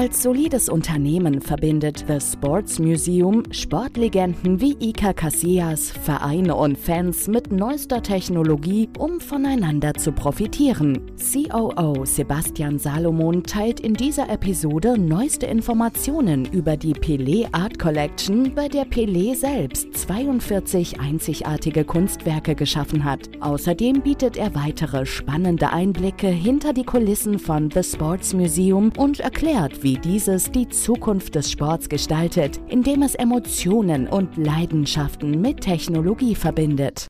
Als solides Unternehmen verbindet The Sports Museum Sportlegenden wie Iker Casillas, Vereine und Fans mit neuester Technologie, um voneinander zu profitieren. COO Sebastian Salomon teilt in dieser Episode neueste Informationen über die Pelé Art Collection, bei der Pelé selbst 42 einzigartige Kunstwerke geschaffen hat. Außerdem bietet er weitere spannende Einblicke hinter die Kulissen von The Sports Museum und erklärt, wie dieses die Zukunft des Sports gestaltet, indem es Emotionen und Leidenschaften mit Technologie verbindet.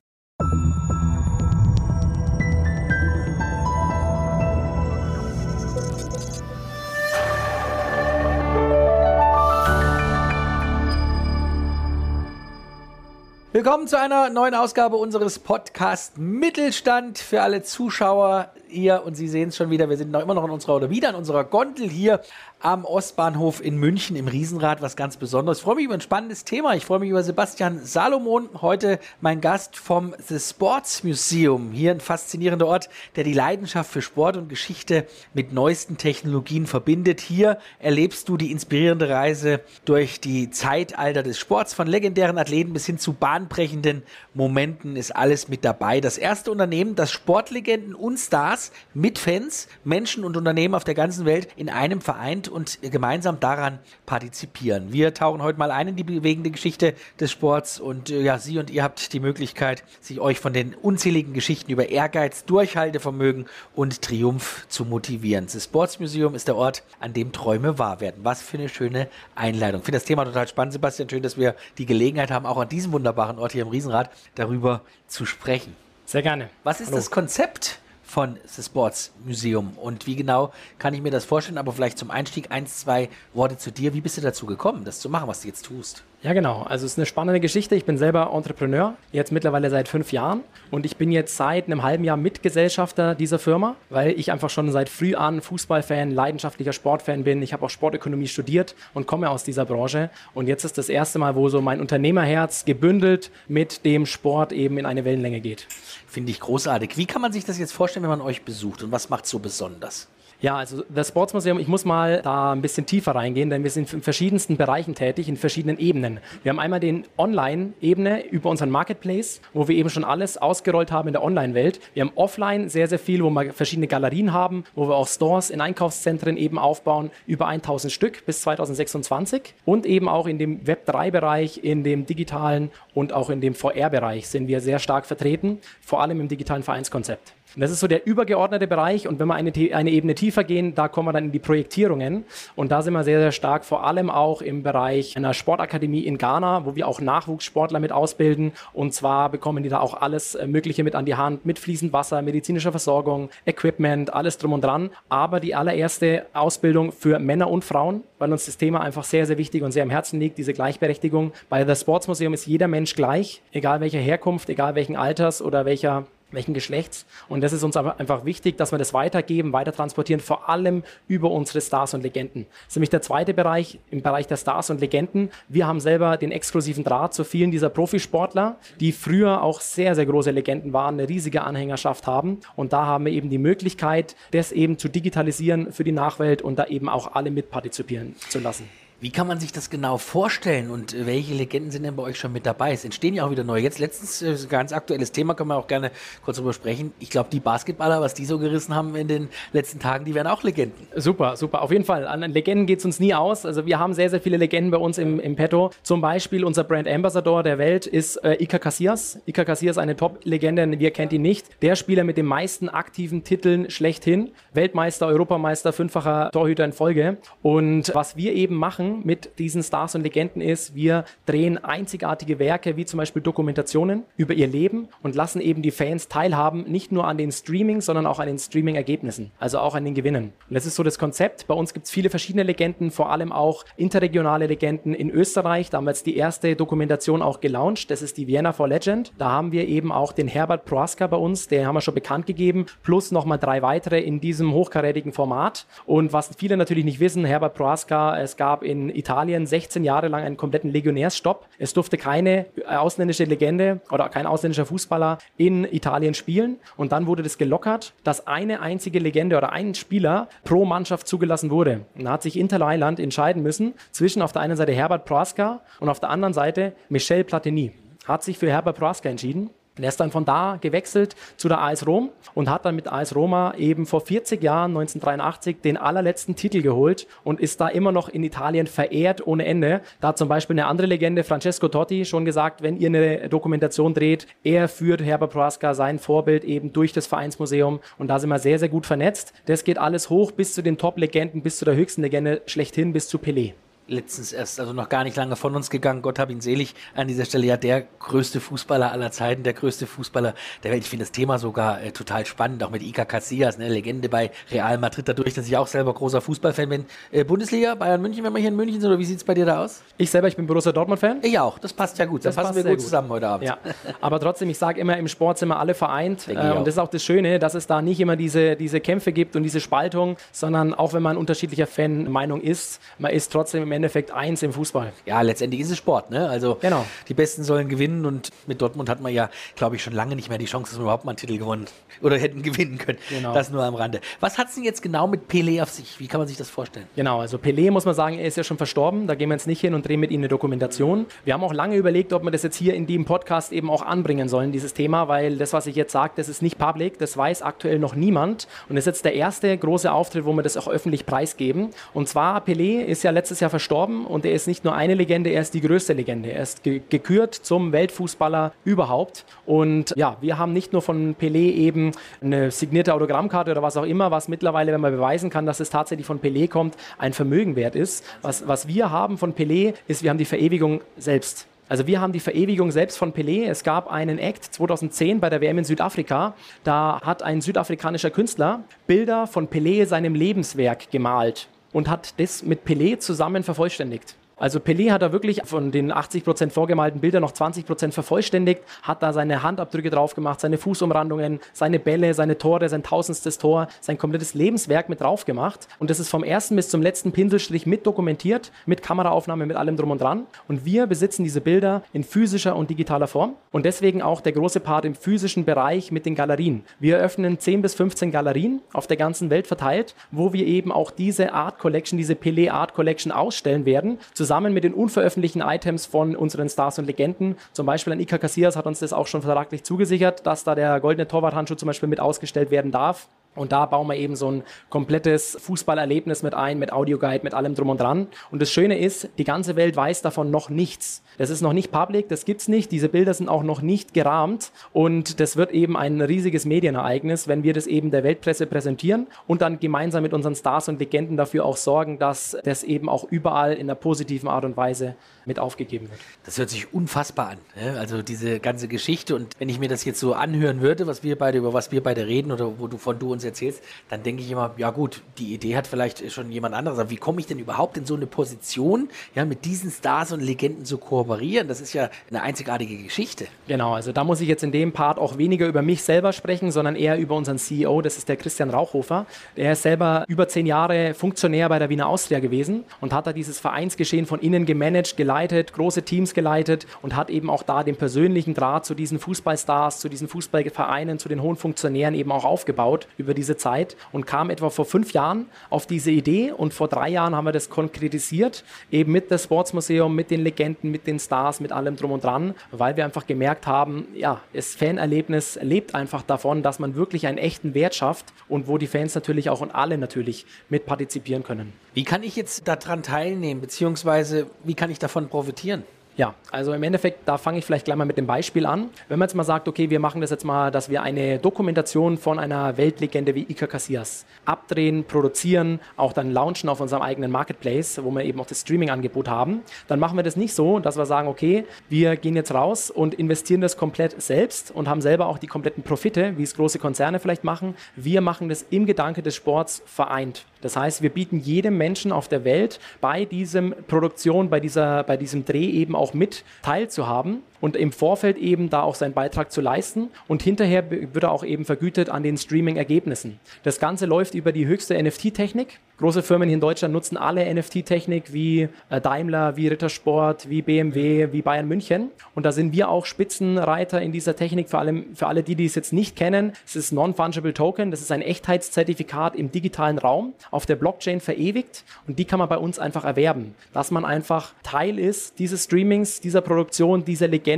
Willkommen zu einer neuen Ausgabe unseres Podcasts Mittelstand für alle Zuschauer. Ihr und Sie sehen es schon wieder, wir sind noch immer noch in unserer oder wieder in unserer Gondel hier am Ostbahnhof in München im Riesenrad, was ganz Besonderes. Ich freue mich über ein spannendes Thema. Ich freue mich über Sebastian Salomon, heute mein Gast vom The Sports Museum. Hier ein faszinierender Ort, der die Leidenschaft für Sport und Geschichte mit neuesten Technologien verbindet. Hier erlebst du die inspirierende Reise durch die Zeitalter des Sports, von legendären Athleten bis hin zu bahnbrechenden Momenten ist alles mit dabei. Das erste Unternehmen, das Sportlegenden und Stars mit Fans, Menschen und Unternehmen auf der ganzen Welt in einem vereint und gemeinsam daran partizipieren. Wir tauchen heute mal ein in die bewegende Geschichte des Sports und äh, ja, Sie und ihr habt die Möglichkeit, sich euch von den unzähligen Geschichten über Ehrgeiz, Durchhaltevermögen und Triumph zu motivieren. Das Sports Museum ist der Ort, an dem Träume wahr werden. Was für eine schöne Einleitung. Ich finde das Thema total spannend, Sebastian. Schön, dass wir die Gelegenheit haben, auch an diesem wunderbaren Ort hier im Riesenrad darüber zu sprechen. Sehr gerne. Was ist Hallo. das Konzept von The Sports Museum und wie genau kann ich mir das vorstellen? Aber vielleicht zum Einstieg eins, zwei Worte zu dir. Wie bist du dazu gekommen, das zu machen, was du jetzt tust? Ja, genau. Also es ist eine spannende Geschichte. Ich bin selber Entrepreneur, jetzt mittlerweile seit fünf Jahren. Und ich bin jetzt seit einem halben Jahr Mitgesellschafter dieser Firma, weil ich einfach schon seit früh an Fußballfan, leidenschaftlicher Sportfan bin. Ich habe auch Sportökonomie studiert und komme aus dieser Branche. Und jetzt ist das erste Mal, wo so mein Unternehmerherz gebündelt mit dem Sport eben in eine Wellenlänge geht. Finde ich großartig. Wie kann man sich das jetzt vorstellen, wenn man euch besucht und was macht so besonders? Ja, also das Sportsmuseum, ich muss mal da ein bisschen tiefer reingehen, denn wir sind in verschiedensten Bereichen tätig, in verschiedenen Ebenen. Wir haben einmal den Online-Ebene über unseren Marketplace, wo wir eben schon alles ausgerollt haben in der Online-Welt. Wir haben offline sehr, sehr viel, wo wir verschiedene Galerien haben, wo wir auch Stores in Einkaufszentren eben aufbauen, über 1000 Stück bis 2026. Und eben auch in dem Web3-Bereich, in dem digitalen und auch in dem VR-Bereich sind wir sehr stark vertreten, vor allem im digitalen Vereinskonzept. Und das ist so der übergeordnete Bereich. Und wenn wir eine, eine, Ebene tiefer gehen, da kommen wir dann in die Projektierungen. Und da sind wir sehr, sehr stark, vor allem auch im Bereich einer Sportakademie in Ghana, wo wir auch Nachwuchssportler mit ausbilden. Und zwar bekommen die da auch alles äh, Mögliche mit an die Hand, mit fließend Wasser, medizinischer Versorgung, Equipment, alles drum und dran. Aber die allererste Ausbildung für Männer und Frauen, weil uns das Thema einfach sehr, sehr wichtig und sehr am Herzen liegt, diese Gleichberechtigung. Bei The Sports Museum ist jeder Mensch gleich, egal welcher Herkunft, egal welchen Alters oder welcher welchen Geschlechts. Und das ist uns einfach wichtig, dass wir das weitergeben, weiter transportieren, vor allem über unsere Stars und Legenden. Das ist nämlich der zweite Bereich, im Bereich der Stars und Legenden. Wir haben selber den exklusiven Draht zu vielen dieser Profisportler, die früher auch sehr, sehr große Legenden waren, eine riesige Anhängerschaft haben. Und da haben wir eben die Möglichkeit, das eben zu digitalisieren für die Nachwelt und da eben auch alle mitpartizipieren zu lassen. Wie kann man sich das genau vorstellen und äh, welche Legenden sind denn bei euch schon mit dabei? Es entstehen ja auch wieder neue. Jetzt letztens, äh, ganz aktuelles Thema, können wir auch gerne kurz drüber sprechen. Ich glaube, die Basketballer, was die so gerissen haben in den letzten Tagen, die werden auch Legenden. Super, super. Auf jeden Fall. An Legenden geht es uns nie aus. Also wir haben sehr, sehr viele Legenden bei uns im, im Petto. Zum Beispiel unser Brand Ambassador der Welt ist äh, Iker Casillas. Iker Casillas, eine Top-Legende, wir kennt ihn nicht. Der Spieler mit den meisten aktiven Titeln schlechthin. Weltmeister, Europameister, fünffacher Torhüter in Folge. Und was wir eben machen, mit diesen Stars und Legenden ist, wir drehen einzigartige Werke wie zum Beispiel Dokumentationen über ihr Leben und lassen eben die Fans teilhaben, nicht nur an den Streaming, sondern auch an den Streaming-Ergebnissen, also auch an den Gewinnen. Und das ist so das Konzept. Bei uns gibt es viele verschiedene Legenden, vor allem auch interregionale Legenden in Österreich. Da haben wir jetzt die erste Dokumentation auch gelauncht. Das ist die Vienna for Legend. Da haben wir eben auch den Herbert Proaska bei uns, den haben wir schon bekannt gegeben, plus nochmal drei weitere in diesem hochkarätigen Format. Und was viele natürlich nicht wissen, Herbert Proaska, es gab in in Italien 16 Jahre lang einen kompletten Legionärsstopp. Es durfte keine ausländische Legende oder kein ausländischer Fußballer in Italien spielen. Und dann wurde das gelockert, dass eine einzige Legende oder ein Spieler pro Mannschaft zugelassen wurde. Und da hat sich Inter Mailand entscheiden müssen zwischen auf der einen Seite Herbert Proaska und auf der anderen Seite Michel Platini. Hat sich für Herbert Proaska entschieden und er ist dann von da gewechselt zu der AS Rom und hat dann mit AS Roma eben vor 40 Jahren, 1983, den allerletzten Titel geholt und ist da immer noch in Italien verehrt ohne Ende. Da hat zum Beispiel eine andere Legende, Francesco Totti, schon gesagt, wenn ihr eine Dokumentation dreht, er führt Herbert Proasca, sein Vorbild, eben durch das Vereinsmuseum und da sind wir sehr, sehr gut vernetzt. Das geht alles hoch bis zu den Top-Legenden, bis zu der höchsten Legende schlechthin, bis zu Pelé letztens erst, also noch gar nicht lange von uns gegangen. Gott hab ihn selig an dieser Stelle. Ja, der größte Fußballer aller Zeiten, der größte Fußballer der Welt. Ich finde das Thema sogar äh, total spannend, auch mit Iker Casillas, ne, Legende bei Real Madrid, dadurch, dass ich auch selber großer Fußballfan bin. Äh, Bundesliga, Bayern München, wenn wir hier in München sind, oder wie sieht es bei dir da aus? Ich selber, ich bin Borussia Dortmund-Fan. Ich auch, das passt ja gut. Das, das passen wir gut, gut, zusammen heute Abend. Ja. Aber trotzdem, ich sage immer, im Sport sind wir alle vereint. Äh, und das ist auch das Schöne, dass es da nicht immer diese, diese Kämpfe gibt und diese Spaltung, sondern auch wenn man unterschiedlicher Fan-Meinung ist, man ist trotzdem im Endeffekt eins im Fußball. Ja, letztendlich ist es Sport. Ne? Also genau. die Besten sollen gewinnen und mit Dortmund hat man ja, glaube ich, schon lange nicht mehr die Chance, dass wir überhaupt mal einen Titel gewonnen oder hätten gewinnen können. Genau. Das nur am Rande. Was hat es denn jetzt genau mit Pelé auf sich? Wie kann man sich das vorstellen? Genau, also Pelé muss man sagen, er ist ja schon verstorben. Da gehen wir jetzt nicht hin und drehen mit ihm eine Dokumentation. Wir haben auch lange überlegt, ob wir das jetzt hier in dem Podcast eben auch anbringen sollen, dieses Thema, weil das, was ich jetzt sage, das ist nicht public, das weiß aktuell noch niemand. Und das ist jetzt der erste große Auftritt, wo wir das auch öffentlich preisgeben. Und zwar, Pelé ist ja letztes Jahr verstorben und er ist nicht nur eine Legende, er ist die größte Legende. Er ist ge gekürt zum Weltfußballer überhaupt. Und ja, wir haben nicht nur von Pelé eben eine signierte Autogrammkarte oder was auch immer, was mittlerweile, wenn man beweisen kann, dass es tatsächlich von Pelé kommt, ein Vermögen wert ist. Was, was wir haben von Pelé, ist, wir haben die Verewigung selbst. Also wir haben die Verewigung selbst von Pelé. Es gab einen Act 2010 bei der WM in Südafrika. Da hat ein südafrikanischer Künstler Bilder von Pelé seinem Lebenswerk gemalt und hat das mit Pelé zusammen vervollständigt. Also Pelé hat da wirklich von den 80 Prozent vorgemalten Bildern noch 20 Prozent vervollständigt, hat da seine Handabdrücke drauf gemacht, seine Fußumrandungen, seine Bälle, seine Tore, sein tausendstes Tor, sein komplettes Lebenswerk mit drauf gemacht. Und das ist vom ersten bis zum letzten Pinselstrich mit dokumentiert, mit Kameraaufnahme, mit allem drum und dran. Und wir besitzen diese Bilder in physischer und digitaler Form. Und deswegen auch der große Part im physischen Bereich mit den Galerien. Wir eröffnen 10 bis 15 Galerien auf der ganzen Welt verteilt, wo wir eben auch diese Art Collection, diese Pelé Art Collection ausstellen werden, zusammen mit den unveröffentlichten Items von unseren Stars und Legenden. Zum Beispiel ein Iker Casillas hat uns das auch schon vertraglich zugesichert, dass da der goldene Torwarthandschuh zum Beispiel mit ausgestellt werden darf. Und da bauen wir eben so ein komplettes Fußballerlebnis mit ein, mit Audioguide, mit allem drum und dran. Und das Schöne ist, die ganze Welt weiß davon noch nichts. Das ist noch nicht public, das gibt's nicht. Diese Bilder sind auch noch nicht gerahmt. Und das wird eben ein riesiges Medienereignis, wenn wir das eben der Weltpresse präsentieren und dann gemeinsam mit unseren Stars und Legenden dafür auch sorgen, dass das eben auch überall in einer positiven Art und Weise mit aufgegeben wird. Das hört sich unfassbar an. Also diese ganze Geschichte. Und wenn ich mir das jetzt so anhören würde, was wir beide, über was wir beide reden oder wo du von du uns erzählst, dann denke ich immer, ja gut, die Idee hat vielleicht schon jemand anderes. Aber wie komme ich denn überhaupt in so eine Position, ja, mit diesen Stars und Legenden zu kooperieren? Das ist ja eine einzigartige Geschichte. Genau, also da muss ich jetzt in dem Part auch weniger über mich selber sprechen, sondern eher über unseren CEO, das ist der Christian Rauchhofer. Der ist selber über zehn Jahre Funktionär bei der Wiener Austria gewesen und hat da dieses Vereinsgeschehen von innen gemanagt, geleitet, große Teams geleitet und hat eben auch da den persönlichen Draht zu diesen Fußballstars, zu diesen Fußballvereinen, zu den hohen Funktionären eben auch aufgebaut über diese Zeit und kam etwa vor fünf Jahren auf diese Idee und vor drei Jahren haben wir das konkretisiert, eben mit dem Sportsmuseum, mit den Legenden, mit den Stars, mit allem drum und dran, weil wir einfach gemerkt haben, ja, das Fanerlebnis lebt einfach davon, dass man wirklich einen echten Wert schafft und wo die Fans natürlich auch und alle natürlich mit partizipieren können. Wie kann ich jetzt daran teilnehmen, beziehungsweise wie kann ich davon profitieren? Ja, also im Endeffekt, da fange ich vielleicht gleich mal mit dem Beispiel an. Wenn man jetzt mal sagt, okay, wir machen das jetzt mal, dass wir eine Dokumentation von einer Weltlegende wie Iker Casillas abdrehen, produzieren, auch dann launchen auf unserem eigenen Marketplace, wo wir eben auch das Streaming-Angebot haben, dann machen wir das nicht so, dass wir sagen, okay, wir gehen jetzt raus und investieren das komplett selbst und haben selber auch die kompletten Profite, wie es große Konzerne vielleicht machen. Wir machen das im Gedanke des Sports vereint. Das heißt, wir bieten jedem Menschen auf der Welt bei diesem Produktion, bei, dieser, bei diesem Dreh eben auch mit teilzuhaben und im Vorfeld eben da auch seinen Beitrag zu leisten und hinterher wird er auch eben vergütet an den Streaming-Ergebnissen. Das Ganze läuft über die höchste NFT-Technik. Große Firmen hier in Deutschland nutzen alle NFT-Technik wie äh, Daimler, wie Rittersport, wie BMW, wie Bayern München. Und da sind wir auch Spitzenreiter in dieser Technik. Vor allem für alle die, die es jetzt nicht kennen, es ist Non-Fungible Token. Das ist ein Echtheitszertifikat im digitalen Raum auf der Blockchain verewigt. Und die kann man bei uns einfach erwerben. Dass man einfach Teil ist dieses Streamings, dieser Produktion, dieser Legende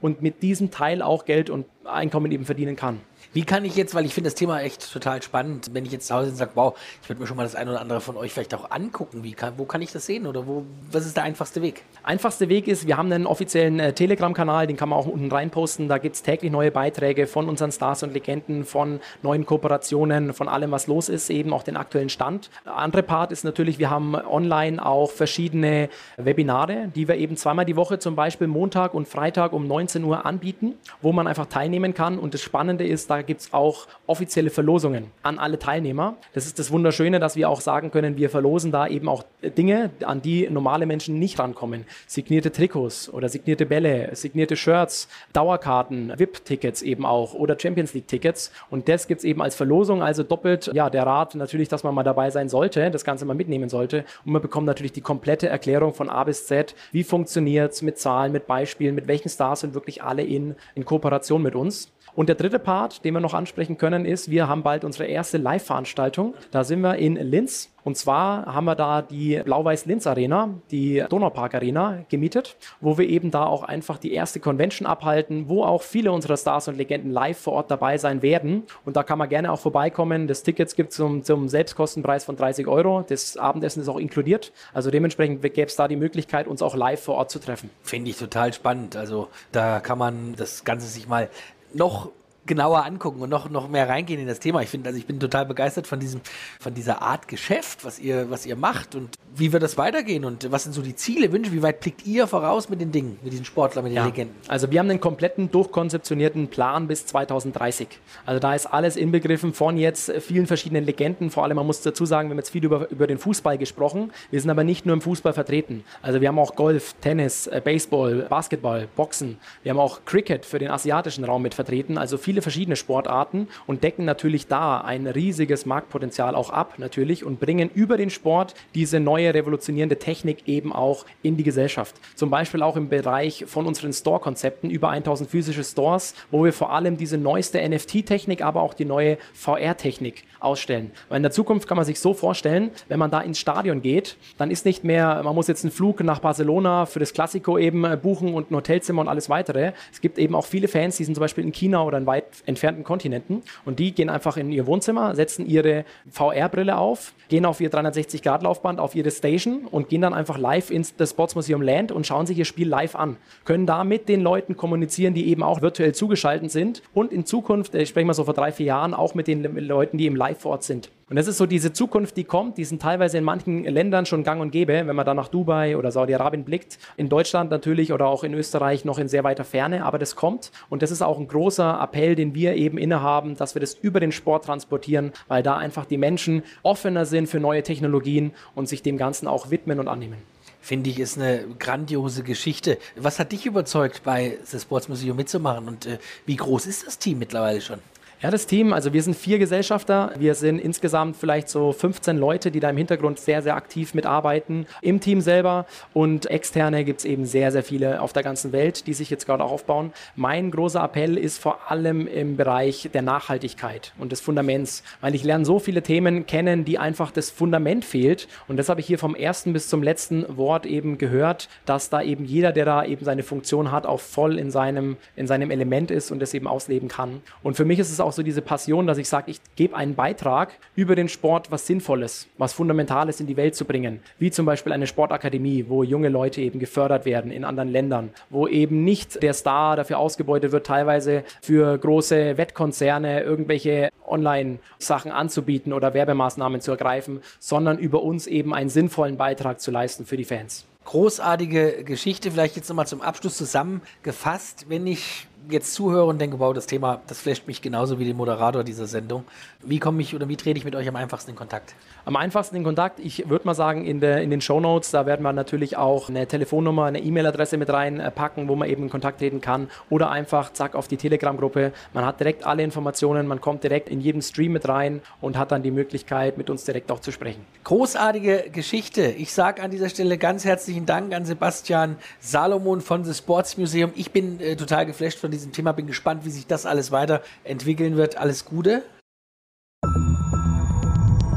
und mit diesem Teil auch Geld und Einkommen eben verdienen kann. Wie kann ich jetzt, weil ich finde das Thema echt total spannend, wenn ich jetzt zu Hause sage, wow, ich würde mir schon mal das eine oder andere von euch vielleicht auch angucken. Wie kann, wo kann ich das sehen oder wo, was ist der einfachste Weg? Einfachste Weg ist, wir haben einen offiziellen äh, Telegram-Kanal, den kann man auch unten reinposten. Da gibt es täglich neue Beiträge von unseren Stars und Legenden, von neuen Kooperationen, von allem, was los ist, eben auch den aktuellen Stand. Der andere Part ist natürlich, wir haben online auch verschiedene Webinare, die wir eben zweimal die Woche, zum Beispiel Montag und Freitag um 19 Uhr anbieten, wo man einfach teilnehmen kann. Und das Spannende ist, da gibt es auch offizielle Verlosungen an alle Teilnehmer. Das ist das Wunderschöne, dass wir auch sagen können, wir verlosen da eben auch Dinge, an die normale Menschen nicht rankommen. Signierte Trikots oder signierte Bälle, signierte Shirts, Dauerkarten, VIP-Tickets eben auch oder Champions League-Tickets. Und das gibt es eben als Verlosung, also doppelt, ja, der Rat natürlich, dass man mal dabei sein sollte, das Ganze mal mitnehmen sollte. Und man bekommt natürlich die komplette Erklärung von A bis Z. Wie funktioniert es mit Zahlen, mit Beispielen, mit welchen Stars sind wirklich alle in, in Kooperation mit uns. Und der dritte Part, den wir noch ansprechen können, ist, wir haben bald unsere erste Live-Veranstaltung. Da sind wir in Linz. Und zwar haben wir da die Blau-Weiß-Linz Arena, die Donaupark Arena gemietet, wo wir eben da auch einfach die erste Convention abhalten, wo auch viele unserer Stars und Legenden live vor Ort dabei sein werden. Und da kann man gerne auch vorbeikommen. Das Tickets gibt es zum, zum Selbstkostenpreis von 30 Euro. Das Abendessen ist auch inkludiert. Also dementsprechend gäbe es da die Möglichkeit, uns auch live vor Ort zu treffen. Finde ich total spannend. Also da kann man das Ganze sich mal noch genauer angucken und noch, noch mehr reingehen in das Thema. Ich finde, also ich bin total begeistert von diesem, von dieser Art Geschäft, was ihr, was ihr macht und wie wird das weitergehen und was sind so die Ziele, Wünsche, wie weit blickt ihr voraus mit den Dingen, mit diesen Sportlern, mit den ja. Legenden? Also wir haben einen kompletten durchkonzeptionierten Plan bis 2030. Also da ist alles inbegriffen von jetzt vielen verschiedenen Legenden. Vor allem, man muss dazu sagen, wir haben jetzt viel über, über den Fußball gesprochen. Wir sind aber nicht nur im Fußball vertreten. Also wir haben auch Golf, Tennis, äh, Baseball, Basketball, Boxen. Wir haben auch Cricket für den asiatischen Raum mit vertreten. Also viele verschiedene Sportarten und decken natürlich da ein riesiges Marktpotenzial auch ab natürlich und bringen über den Sport diese neue revolutionierende Technik eben auch in die Gesellschaft. Zum Beispiel auch im Bereich von unseren Store-Konzepten, über 1000 physische Stores, wo wir vor allem diese neueste NFT-Technik, aber auch die neue VR-Technik ausstellen. Weil in der Zukunft kann man sich so vorstellen, wenn man da ins Stadion geht, dann ist nicht mehr, man muss jetzt einen Flug nach Barcelona für das Klassiko eben äh, buchen und ein Hotelzimmer und alles weitere. Es gibt eben auch viele Fans, die sind zum Beispiel in China oder in weit entfernten Kontinenten und die gehen einfach in ihr Wohnzimmer, setzen ihre VR-Brille auf, gehen auf ihr 360-Grad-Laufband, auf ihre Station und gehen dann einfach live ins Sportsmuseum Land und schauen sich ihr Spiel live an. Können da mit den Leuten kommunizieren, die eben auch virtuell zugeschaltet sind und in Zukunft, ich spreche mal so vor drei, vier Jahren, auch mit den Leuten, die im Live vor Ort sind. Und das ist so diese Zukunft, die kommt. Die sind teilweise in manchen Ländern schon gang und gäbe, wenn man da nach Dubai oder Saudi-Arabien blickt. In Deutschland natürlich oder auch in Österreich noch in sehr weiter Ferne, aber das kommt. Und das ist auch ein großer Appell, den wir eben innehaben, dass wir das über den Sport transportieren, weil da einfach die Menschen offener sind für neue Technologien und sich dem Ganzen auch widmen und annehmen finde ich, ist eine grandiose Geschichte. Was hat dich überzeugt, bei The Sports Museum mitzumachen und äh, wie groß ist das Team mittlerweile schon? Ja, das Team, also wir sind vier Gesellschafter. Wir sind insgesamt vielleicht so 15 Leute, die da im Hintergrund sehr, sehr aktiv mitarbeiten. Im Team selber und externe gibt es eben sehr, sehr viele auf der ganzen Welt, die sich jetzt gerade auch aufbauen. Mein großer Appell ist vor allem im Bereich der Nachhaltigkeit und des Fundaments, weil ich lerne so viele Themen kennen, die einfach das Fundament fehlt. Und das habe ich hier vom ersten bis zum letzten Wort eben gehört, dass da eben jeder, der da eben seine Funktion hat, auch voll in seinem, in seinem Element ist und das eben ausleben kann. Und für mich ist es auch auch so diese Passion, dass ich sage, ich gebe einen Beitrag über den Sport, was Sinnvolles, was Fundamentales in die Welt zu bringen. Wie zum Beispiel eine Sportakademie, wo junge Leute eben gefördert werden in anderen Ländern, wo eben nicht der Star dafür ausgebeutet wird, teilweise für große Wettkonzerne irgendwelche Online-Sachen anzubieten oder Werbemaßnahmen zu ergreifen, sondern über uns eben einen sinnvollen Beitrag zu leisten für die Fans großartige Geschichte. Vielleicht jetzt nochmal zum Abschluss zusammengefasst. Wenn ich jetzt zuhöre und denke, wow, das Thema, das flasht mich genauso wie den Moderator dieser Sendung. Wie komme ich oder wie trete ich mit euch am einfachsten in Kontakt? Am einfachsten in Kontakt, ich würde mal sagen, in, der, in den Show Notes, da werden wir natürlich auch eine Telefonnummer, eine E-Mail-Adresse mit reinpacken, wo man eben in Kontakt treten kann. Oder einfach, zack, auf die Telegram-Gruppe. Man hat direkt alle Informationen, man kommt direkt in jeden Stream mit rein und hat dann die Möglichkeit, mit uns direkt auch zu sprechen. Großartige Geschichte. Ich sage an dieser Stelle ganz herzlichen Dank an Sebastian Salomon von The Sports Museum. Ich bin äh, total geflasht von diesem Thema, bin gespannt, wie sich das alles weiterentwickeln wird. Alles Gute.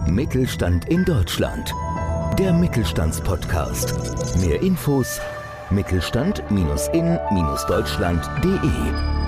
Mittelstand in Deutschland. Der Mittelstandspodcast. Mehr Infos mittelstand-in-deutschland.de